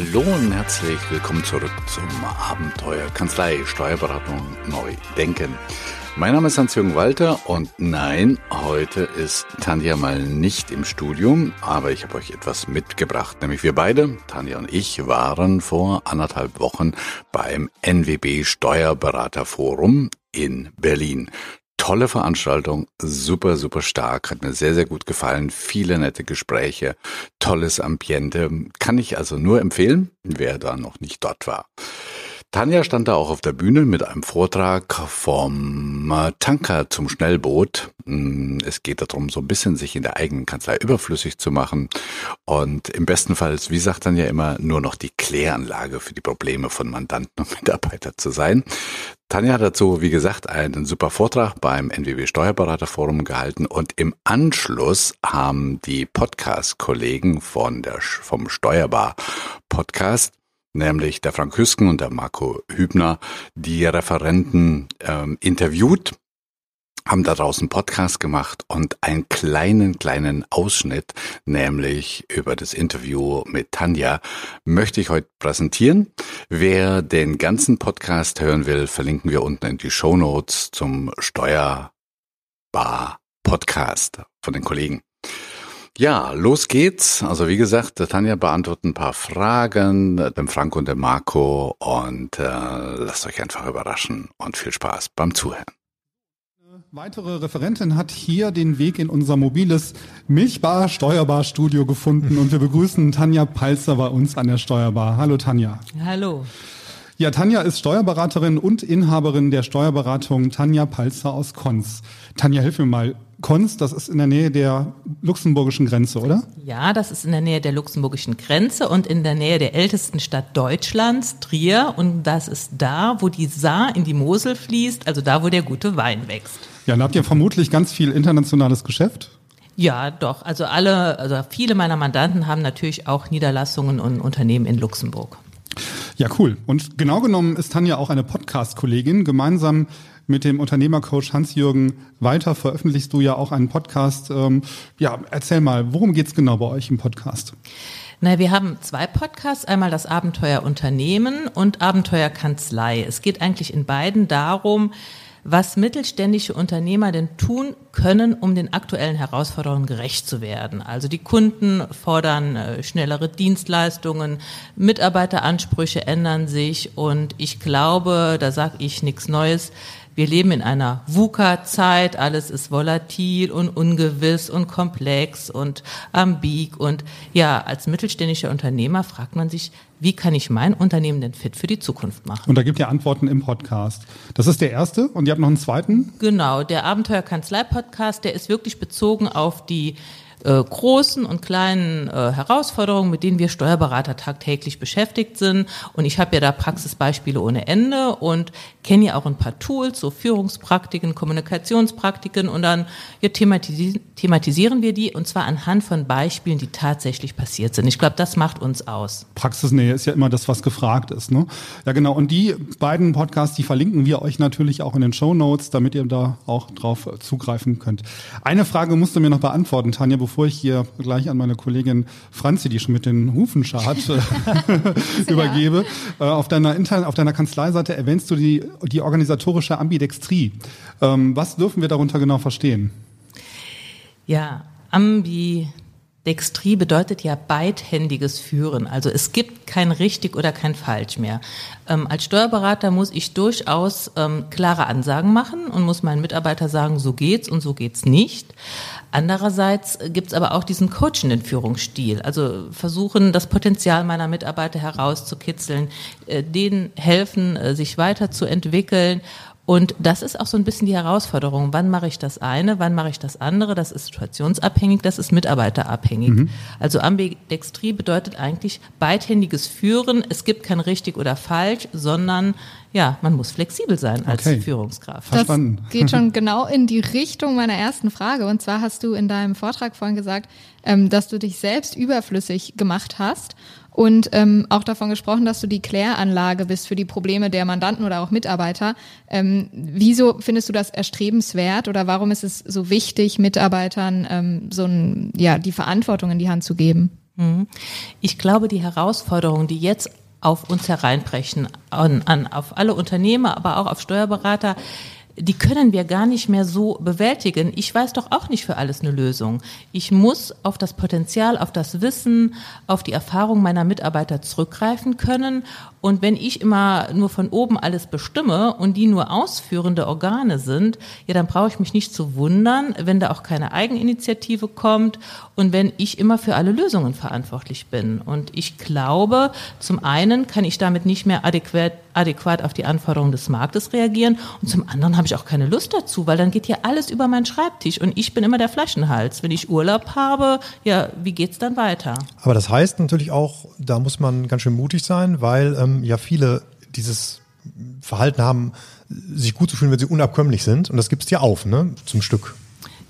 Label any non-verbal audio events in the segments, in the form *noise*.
Hallo und herzlich willkommen zurück zum Abenteuer Kanzlei Steuerberatung neu denken. Mein Name ist Hans-Jürgen Walter und nein, heute ist Tanja mal nicht im Studium, aber ich habe euch etwas mitgebracht. Nämlich wir beide, Tanja und ich, waren vor anderthalb Wochen beim NWB Steuerberaterforum in Berlin. Tolle Veranstaltung, super, super stark, hat mir sehr, sehr gut gefallen, viele nette Gespräche, tolles Ambiente, kann ich also nur empfehlen, wer da noch nicht dort war. Tanja stand da auch auf der Bühne mit einem Vortrag vom äh, Tanker zum Schnellboot. Mm, es geht darum, so ein bisschen sich in der eigenen Kanzlei überflüssig zu machen und im besten Fall, wie sagt Tanja immer, nur noch die Kläranlage für die Probleme von Mandanten und Mitarbeitern zu sein. Tanja hat dazu, wie gesagt, einen super Vortrag beim NWB Steuerberaterforum gehalten und im Anschluss haben die Podcast-Kollegen von der, vom Steuerbar Podcast nämlich der Frank Hüsken und der Marco Hübner, die Referenten ähm, interviewt, haben da draußen Podcast gemacht und einen kleinen, kleinen Ausschnitt, nämlich über das Interview mit Tanja, möchte ich heute präsentieren. Wer den ganzen Podcast hören will, verlinken wir unten in die Show Notes zum Steuerbar Podcast von den Kollegen. Ja, los geht's. Also wie gesagt, Tanja beantwortet ein paar Fragen, dem Frank und dem Marco und äh, lasst euch einfach überraschen und viel Spaß beim Zuhören. Weitere Referentin hat hier den Weg in unser mobiles Milchbar Steuerbar Studio gefunden und wir begrüßen Tanja Palzer bei uns an der Steuerbar. Hallo Tanja. Hallo. Ja, Tanja ist Steuerberaterin und Inhaberin der Steuerberatung Tanja Palzer aus Konz. Tanja, hilf mir mal. Konz, das ist in der Nähe der luxemburgischen Grenze, oder? Ja, das ist in der Nähe der luxemburgischen Grenze und in der Nähe der ältesten Stadt Deutschlands, Trier. Und das ist da, wo die Saar in die Mosel fließt, also da, wo der gute Wein wächst. Ja, dann habt ihr vermutlich ganz viel internationales Geschäft. Ja, doch. Also alle, also viele meiner Mandanten haben natürlich auch Niederlassungen und Unternehmen in Luxemburg. Ja, cool. Und genau genommen ist Tanja auch eine Podcast-Kollegin. Gemeinsam mit dem Unternehmercoach Hans-Jürgen Walter veröffentlichst du ja auch einen Podcast. Ähm, ja, erzähl mal, worum geht's genau bei euch im Podcast? Na, wir haben zwei Podcasts, einmal das Abenteuer Unternehmen und Abenteuer Kanzlei. Es geht eigentlich in beiden darum, was mittelständische Unternehmer denn tun können, um den aktuellen Herausforderungen gerecht zu werden. Also die Kunden fordern äh, schnellere Dienstleistungen, Mitarbeiteransprüche ändern sich und ich glaube, da sage ich nichts Neues, wir leben in einer VUCA-Zeit, alles ist volatil und ungewiss und komplex und ambig. Und ja, als mittelständischer Unternehmer fragt man sich, wie kann ich mein Unternehmen denn fit für die Zukunft machen? Und da gibt ihr Antworten im Podcast. Das ist der erste und ihr habt noch einen zweiten? Genau, der Abenteuer-Kanzlei-Podcast, der ist wirklich bezogen auf die äh, großen und kleinen äh, Herausforderungen, mit denen wir Steuerberater tagtäglich beschäftigt sind. Und ich habe ja da Praxisbeispiele ohne Ende und kenne ja auch ein paar Tools, so Führungspraktiken, Kommunikationspraktiken und dann ja, thematisi thematisieren wir die und zwar anhand von Beispielen, die tatsächlich passiert sind. Ich glaube, das macht uns aus. Praxisnähe ist ja immer das, was gefragt ist. Ne? Ja, genau. Und die beiden Podcasts, die verlinken wir euch natürlich auch in den Show Notes, damit ihr da auch drauf zugreifen könnt. Eine Frage musst du mir noch beantworten, Tanja, bevor ich hier gleich an meine Kollegin Franzi, die schon mit den Hufen schart, *laughs* *laughs* übergebe. Ja. Äh, auf, deiner Inter auf deiner Kanzleiseite erwähnst du die, die organisatorische Ambidextrie. Ähm, was dürfen wir darunter genau verstehen? Ja, Ambi Dextrie bedeutet ja beidhändiges Führen. Also es gibt kein richtig oder kein falsch mehr. Ähm, als Steuerberater muss ich durchaus ähm, klare Ansagen machen und muss meinen Mitarbeiter sagen, so geht's und so geht's nicht. Andererseits gibt's aber auch diesen coachenden Führungsstil, also versuchen, das Potenzial meiner Mitarbeiter herauszukitzeln, äh, denen helfen, äh, sich weiterzuentwickeln und das ist auch so ein bisschen die Herausforderung. Wann mache ich das eine, wann mache ich das andere? Das ist situationsabhängig, das ist mitarbeiterabhängig. Mhm. Also Ambidextrie bedeutet eigentlich beidhändiges Führen. Es gibt kein richtig oder falsch, sondern ja, man muss flexibel sein als okay. Führungskraft. Verstanden. Das geht schon genau in die Richtung meiner ersten Frage. Und zwar hast du in deinem Vortrag vorhin gesagt, ähm, dass du dich selbst überflüssig gemacht hast und ähm, auch davon gesprochen, dass du die Kläranlage bist für die Probleme der Mandanten oder auch Mitarbeiter. Ähm, wieso findest du das erstrebenswert oder warum ist es so wichtig, Mitarbeitern ähm, so ein, ja, die Verantwortung in die Hand zu geben? Mhm. Ich glaube, die Herausforderungen, die jetzt auf uns hereinbrechen, an, an, auf alle Unternehmer, aber auch auf Steuerberater, die können wir gar nicht mehr so bewältigen. Ich weiß doch auch nicht für alles eine Lösung. Ich muss auf das Potenzial, auf das Wissen, auf die Erfahrung meiner Mitarbeiter zurückgreifen können und wenn ich immer nur von oben alles bestimme und die nur ausführende Organe sind, ja, dann brauche ich mich nicht zu wundern, wenn da auch keine Eigeninitiative kommt und wenn ich immer für alle Lösungen verantwortlich bin. Und ich glaube, zum einen kann ich damit nicht mehr adäquat, adäquat auf die Anforderungen des Marktes reagieren und zum anderen habe ich auch keine Lust dazu, weil dann geht ja alles über meinen Schreibtisch und ich bin immer der Flaschenhals. Wenn ich Urlaub habe, ja, wie geht's dann weiter? Aber das heißt natürlich auch, da muss man ganz schön mutig sein, weil ähm, ja viele dieses Verhalten haben, sich gut zu fühlen, wenn sie unabkömmlich sind. Und das gibst du ja auf, ne, zum Stück.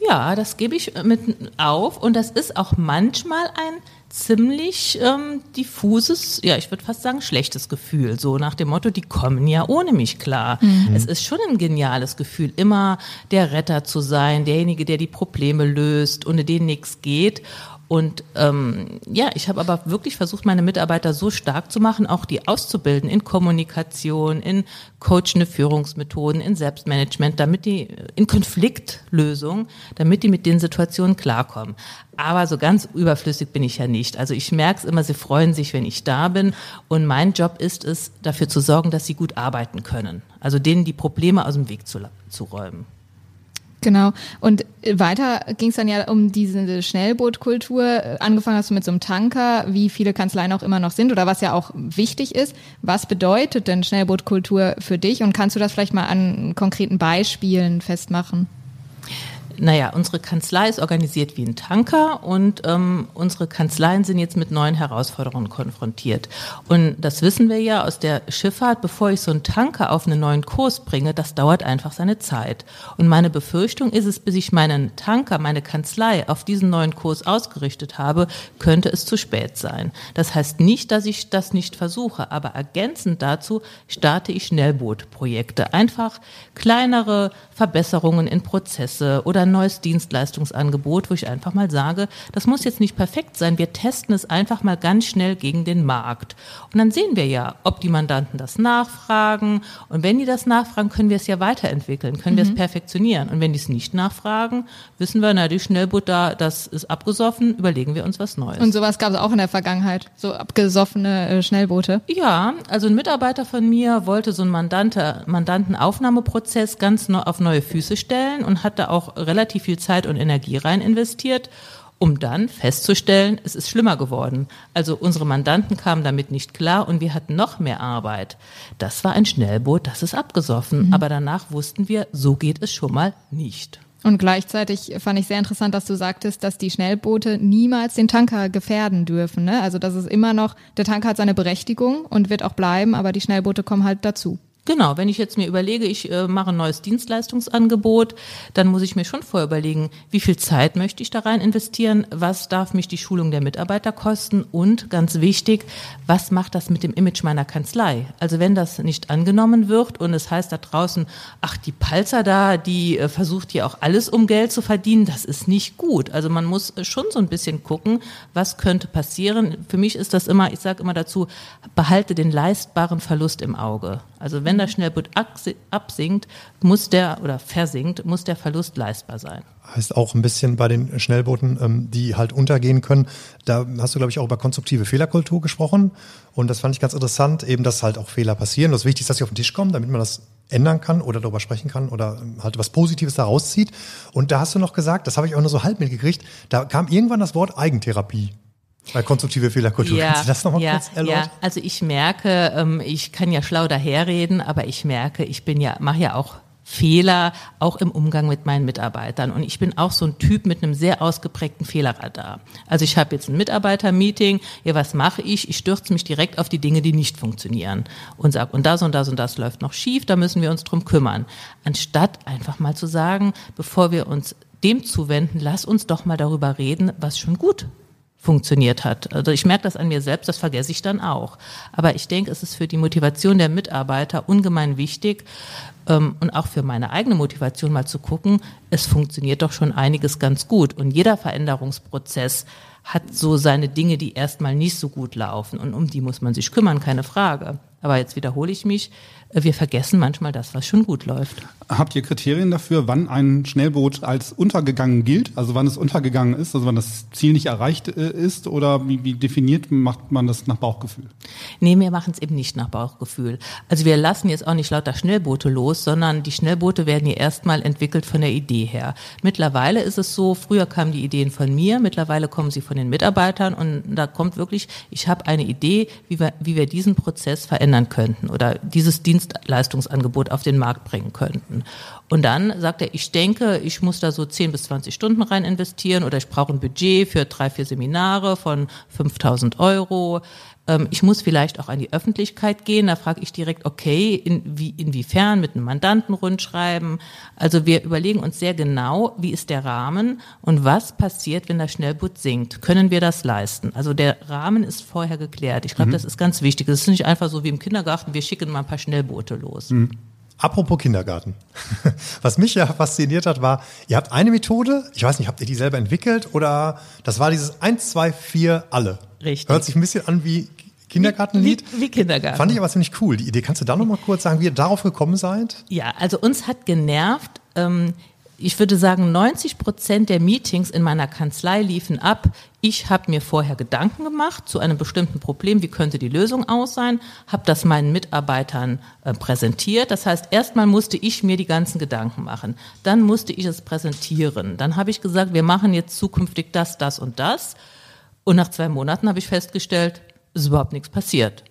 Ja, das gebe ich mit auf. Und das ist auch manchmal ein ziemlich ähm, diffuses, ja, ich würde fast sagen, schlechtes Gefühl. So nach dem Motto, die kommen ja ohne mich klar. Mhm. Es ist schon ein geniales Gefühl, immer der Retter zu sein, derjenige, der die Probleme löst, ohne den nichts geht. Und ähm, ja, ich habe aber wirklich versucht, meine Mitarbeiter so stark zu machen, auch die auszubilden in Kommunikation, in coachende Führungsmethoden, in Selbstmanagement, damit die in Konfliktlösung, damit die mit den Situationen klarkommen. Aber so ganz überflüssig bin ich ja nicht. Also ich merke es immer, sie freuen sich, wenn ich da bin. Und mein Job ist es, dafür zu sorgen, dass sie gut arbeiten können. Also denen die Probleme aus dem Weg zu, zu räumen. Genau. Und weiter ging es dann ja um diese Schnellbootkultur. Angefangen hast du mit so einem Tanker, wie viele Kanzleien auch immer noch sind oder was ja auch wichtig ist. Was bedeutet denn Schnellbootkultur für dich? Und kannst du das vielleicht mal an konkreten Beispielen festmachen? Naja, unsere Kanzlei ist organisiert wie ein Tanker und ähm, unsere Kanzleien sind jetzt mit neuen Herausforderungen konfrontiert. Und das wissen wir ja aus der Schifffahrt, bevor ich so einen Tanker auf einen neuen Kurs bringe, das dauert einfach seine Zeit. Und meine Befürchtung ist es, bis ich meinen Tanker, meine Kanzlei auf diesen neuen Kurs ausgerichtet habe, könnte es zu spät sein. Das heißt nicht, dass ich das nicht versuche, aber ergänzend dazu starte ich Schnellbootprojekte. Einfach kleinere Verbesserungen in Prozesse oder ein neues Dienstleistungsangebot, wo ich einfach mal sage, das muss jetzt nicht perfekt sein, wir testen es einfach mal ganz schnell gegen den Markt. Und dann sehen wir ja, ob die Mandanten das nachfragen. Und wenn die das nachfragen, können wir es ja weiterentwickeln, können mhm. wir es mhm. perfektionieren. Und wenn die es nicht nachfragen, wissen wir, na, die Schnellboot da, das ist abgesoffen, überlegen wir uns was Neues. Und sowas gab es auch in der Vergangenheit, so abgesoffene äh, Schnellboote? Ja, also ein Mitarbeiter von mir wollte so einen Mandante, Mandantenaufnahmeprozess ganz auf neue Füße stellen und hat da auch relativ relativ viel Zeit und Energie rein investiert, um dann festzustellen, es ist schlimmer geworden. Also unsere Mandanten kamen damit nicht klar und wir hatten noch mehr Arbeit. Das war ein Schnellboot, das ist abgesoffen, mhm. aber danach wussten wir, so geht es schon mal nicht. Und gleichzeitig fand ich sehr interessant, dass du sagtest, dass die Schnellboote niemals den Tanker gefährden dürfen. Ne? Also das ist immer noch, der Tanker hat seine Berechtigung und wird auch bleiben, aber die Schnellboote kommen halt dazu. Genau, wenn ich jetzt mir überlege, ich äh, mache ein neues Dienstleistungsangebot, dann muss ich mir schon vorher überlegen, wie viel Zeit möchte ich da rein investieren, was darf mich die Schulung der Mitarbeiter kosten und ganz wichtig, was macht das mit dem Image meiner Kanzlei? Also wenn das nicht angenommen wird und es heißt da draußen, ach, die Palzer da, die äh, versucht hier auch alles um Geld zu verdienen, das ist nicht gut. Also man muss schon so ein bisschen gucken, was könnte passieren. Für mich ist das immer, ich sage immer dazu, behalte den leistbaren Verlust im Auge. Also wenn das Schnellboot absinkt, muss der oder versinkt, muss der Verlust leistbar sein. Heißt auch ein bisschen bei den Schnellbooten, ähm, die halt untergehen können. Da hast du, glaube ich, auch über konstruktive Fehlerkultur gesprochen. Und das fand ich ganz interessant, eben, dass halt auch Fehler passieren. Das Wichtigste ist, dass sie auf den Tisch kommen, damit man das ändern kann oder darüber sprechen kann oder ähm, halt was Positives daraus zieht. Und da hast du noch gesagt, das habe ich auch nur so halb mitgekriegt, da kam irgendwann das Wort Eigentherapie. Bei konstruktive Fehlerkultur. Ja, Kannst du das nochmal ja, kurz erläutern? Ja, also ich merke, ähm, ich kann ja schlau daherreden, aber ich merke, ich bin ja, mache ja auch Fehler, auch im Umgang mit meinen Mitarbeitern. Und ich bin auch so ein Typ mit einem sehr ausgeprägten Fehlerradar. Also ich habe jetzt ein Mitarbeitermeeting, ja, was mache ich? Ich stürze mich direkt auf die Dinge, die nicht funktionieren und sage, und das und das und das läuft noch schief, da müssen wir uns drum kümmern. Anstatt einfach mal zu sagen, bevor wir uns dem zuwenden, lass uns doch mal darüber reden, was schon gut funktioniert hat. Also ich merke das an mir selbst, das vergesse ich dann auch. Aber ich denke, es ist für die Motivation der Mitarbeiter ungemein wichtig ähm, und auch für meine eigene Motivation mal zu gucken, es funktioniert doch schon einiges ganz gut. Und jeder Veränderungsprozess hat so seine Dinge, die erstmal nicht so gut laufen und um die muss man sich kümmern, keine Frage. Aber jetzt wiederhole ich mich, wir vergessen manchmal das, was schon gut läuft. Habt ihr Kriterien dafür, wann ein Schnellboot als untergegangen gilt? Also wann es untergegangen ist, also wann das Ziel nicht erreicht äh, ist? Oder wie, wie definiert macht man das nach Bauchgefühl? Nee, wir machen es eben nicht nach Bauchgefühl. Also wir lassen jetzt auch nicht lauter Schnellboote los, sondern die Schnellboote werden ja erstmal entwickelt von der Idee her. Mittlerweile ist es so, früher kamen die Ideen von mir, mittlerweile kommen sie von den Mitarbeitern und da kommt wirklich, ich habe eine Idee, wie wir, wie wir diesen Prozess verändern könnten oder dieses Dienst Dienstleistungsangebot auf den Markt bringen könnten. Und dann sagt er, ich denke, ich muss da so 10 bis 20 Stunden rein investieren oder ich brauche ein Budget für drei, vier Seminare von 5000 Euro. Ähm, ich muss vielleicht auch an die Öffentlichkeit gehen. Da frage ich direkt, okay, in, wie, inwiefern mit einem Mandanten rundschreiben. Also wir überlegen uns sehr genau, wie ist der Rahmen und was passiert, wenn das Schnellboot sinkt. Können wir das leisten? Also der Rahmen ist vorher geklärt. Ich glaube, mhm. das ist ganz wichtig. Das ist nicht einfach so wie im Kindergarten, wir schicken mal ein paar Schnellboote los. Mhm. Apropos Kindergarten. *laughs* Was mich ja fasziniert hat, war, ihr habt eine Methode, ich weiß nicht, habt ihr die selber entwickelt oder das war dieses 1, 2, 4, alle. Richtig. Hört sich ein bisschen an wie Kindergartenlied? Wie, wie, Kindergarten. Fand ich aber ziemlich cool, die Idee. Kannst du da noch mal kurz sagen, wie ihr darauf gekommen seid? Ja, also uns hat genervt, ähm, ich würde sagen, 90 Prozent der Meetings in meiner Kanzlei liefen ab. Ich habe mir vorher Gedanken gemacht zu einem bestimmten Problem, wie könnte die Lösung aus sein, habe das meinen Mitarbeitern äh, präsentiert. Das heißt, erstmal musste ich mir die ganzen Gedanken machen. Dann musste ich es präsentieren. Dann habe ich gesagt, wir machen jetzt zukünftig das, das und das. Und nach zwei Monaten habe ich festgestellt, ist überhaupt nichts passiert.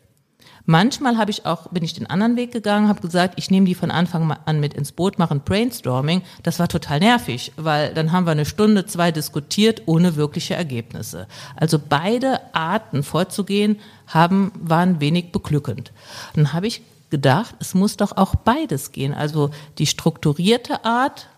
Manchmal habe ich auch, bin ich den anderen Weg gegangen, habe gesagt, ich nehme die von Anfang an mit ins Boot, mache ein Brainstorming. Das war total nervig, weil dann haben wir eine Stunde, zwei diskutiert, ohne wirkliche Ergebnisse. Also beide Arten vorzugehen haben, waren wenig beglückend. Dann habe ich gedacht, es muss doch auch beides gehen. Also die strukturierte Art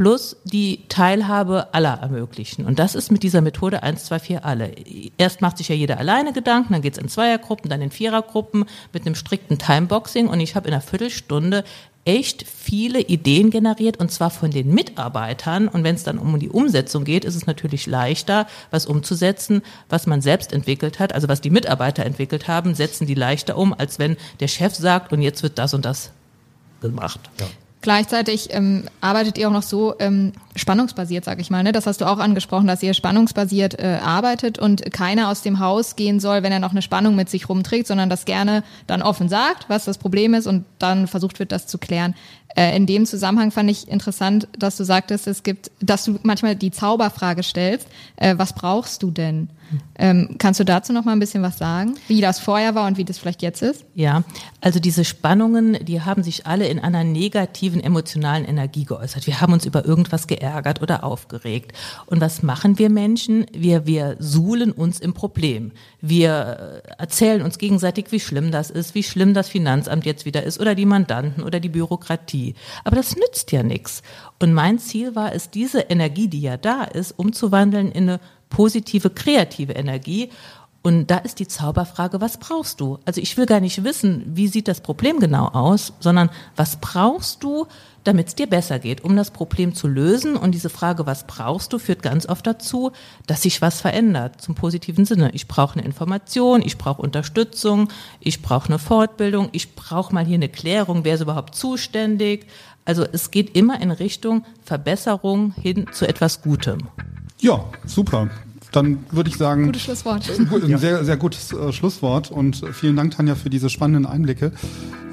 plus die Teilhabe aller ermöglichen. Und das ist mit dieser Methode 1, 2, 4 alle. Erst macht sich ja jeder alleine Gedanken, dann geht's in Zweiergruppen, dann in Vierergruppen mit einem strikten Timeboxing und ich habe in einer Viertelstunde echt viele Ideen generiert und zwar von den Mitarbeitern. Und wenn es dann um die Umsetzung geht, ist es natürlich leichter, was umzusetzen, was man selbst entwickelt hat. Also was die Mitarbeiter entwickelt haben, setzen die leichter um, als wenn der Chef sagt, und jetzt wird das und das gemacht. Ja. Gleichzeitig ähm, arbeitet ihr auch noch so ähm, spannungsbasiert, sag ich mal. Ne? Das hast du auch angesprochen, dass ihr spannungsbasiert äh, arbeitet und keiner aus dem Haus gehen soll, wenn er noch eine Spannung mit sich rumträgt, sondern das gerne dann offen sagt, was das Problem ist und dann versucht wird, das zu klären. Äh, in dem Zusammenhang fand ich interessant, dass du sagtest, es gibt, dass du manchmal die Zauberfrage stellst, äh, was brauchst du denn? Ähm, kannst du dazu noch mal ein bisschen was sagen, wie das vorher war und wie das vielleicht jetzt ist? Ja, also diese Spannungen, die haben sich alle in einer negativen emotionalen Energie geäußert. Wir haben uns über irgendwas geärgert oder aufgeregt. Und was machen wir Menschen? Wir, wir suhlen uns im Problem. Wir äh, erzählen uns gegenseitig, wie schlimm das ist, wie schlimm das Finanzamt jetzt wieder ist oder die Mandanten oder die Bürokratie. Aber das nützt ja nichts. Und mein Ziel war es, diese Energie, die ja da ist, umzuwandeln in eine positive, kreative Energie. Und da ist die Zauberfrage, was brauchst du? Also ich will gar nicht wissen, wie sieht das Problem genau aus, sondern was brauchst du, damit es dir besser geht, um das Problem zu lösen. Und diese Frage, was brauchst du, führt ganz oft dazu, dass sich was verändert, zum positiven Sinne. Ich brauche eine Information, ich brauche Unterstützung, ich brauche eine Fortbildung, ich brauche mal hier eine Klärung, wer ist überhaupt zuständig. Also es geht immer in Richtung Verbesserung hin zu etwas Gutem. Ja, super. Dann würde ich sagen. Gutes Schlusswort. Ein sehr, sehr gutes äh, Schlusswort und vielen Dank, Tanja, für diese spannenden Einblicke.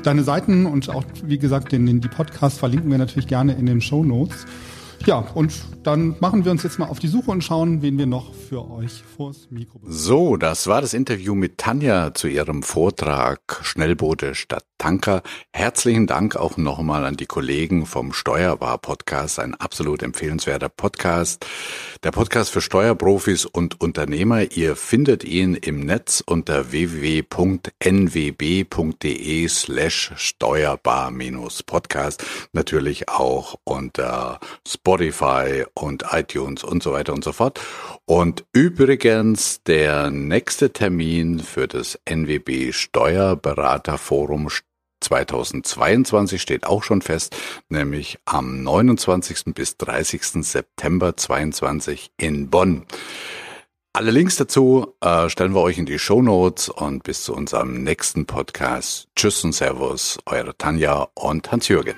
Deine Seiten und auch, wie gesagt, den, den, die Podcasts verlinken wir natürlich gerne in den Show Notes. Ja, und dann machen wir uns jetzt mal auf die Suche und schauen, wen wir noch für euch vors Mikro bekommen. So, das war das Interview mit Tanja zu ihrem Vortrag Schnellboote statt Tanker. Herzlichen Dank auch nochmal an die Kollegen vom Steuerbar Podcast, ein absolut empfehlenswerter Podcast. Der Podcast für Steuerprofis und Unternehmer. Ihr findet ihn im Netz unter www.nwb.de slash Steuerbar-Podcast. Natürlich auch unter Spotify und iTunes und so weiter und so fort. Und übrigens, der nächste Termin für das NWB Steuerberaterforum 2022 steht auch schon fest, nämlich am 29. bis 30. September 22 in Bonn. Alle Links dazu äh, stellen wir euch in die Show Notes und bis zu unserem nächsten Podcast. Tschüss und Servus, eure Tanja und Hans-Jürgen.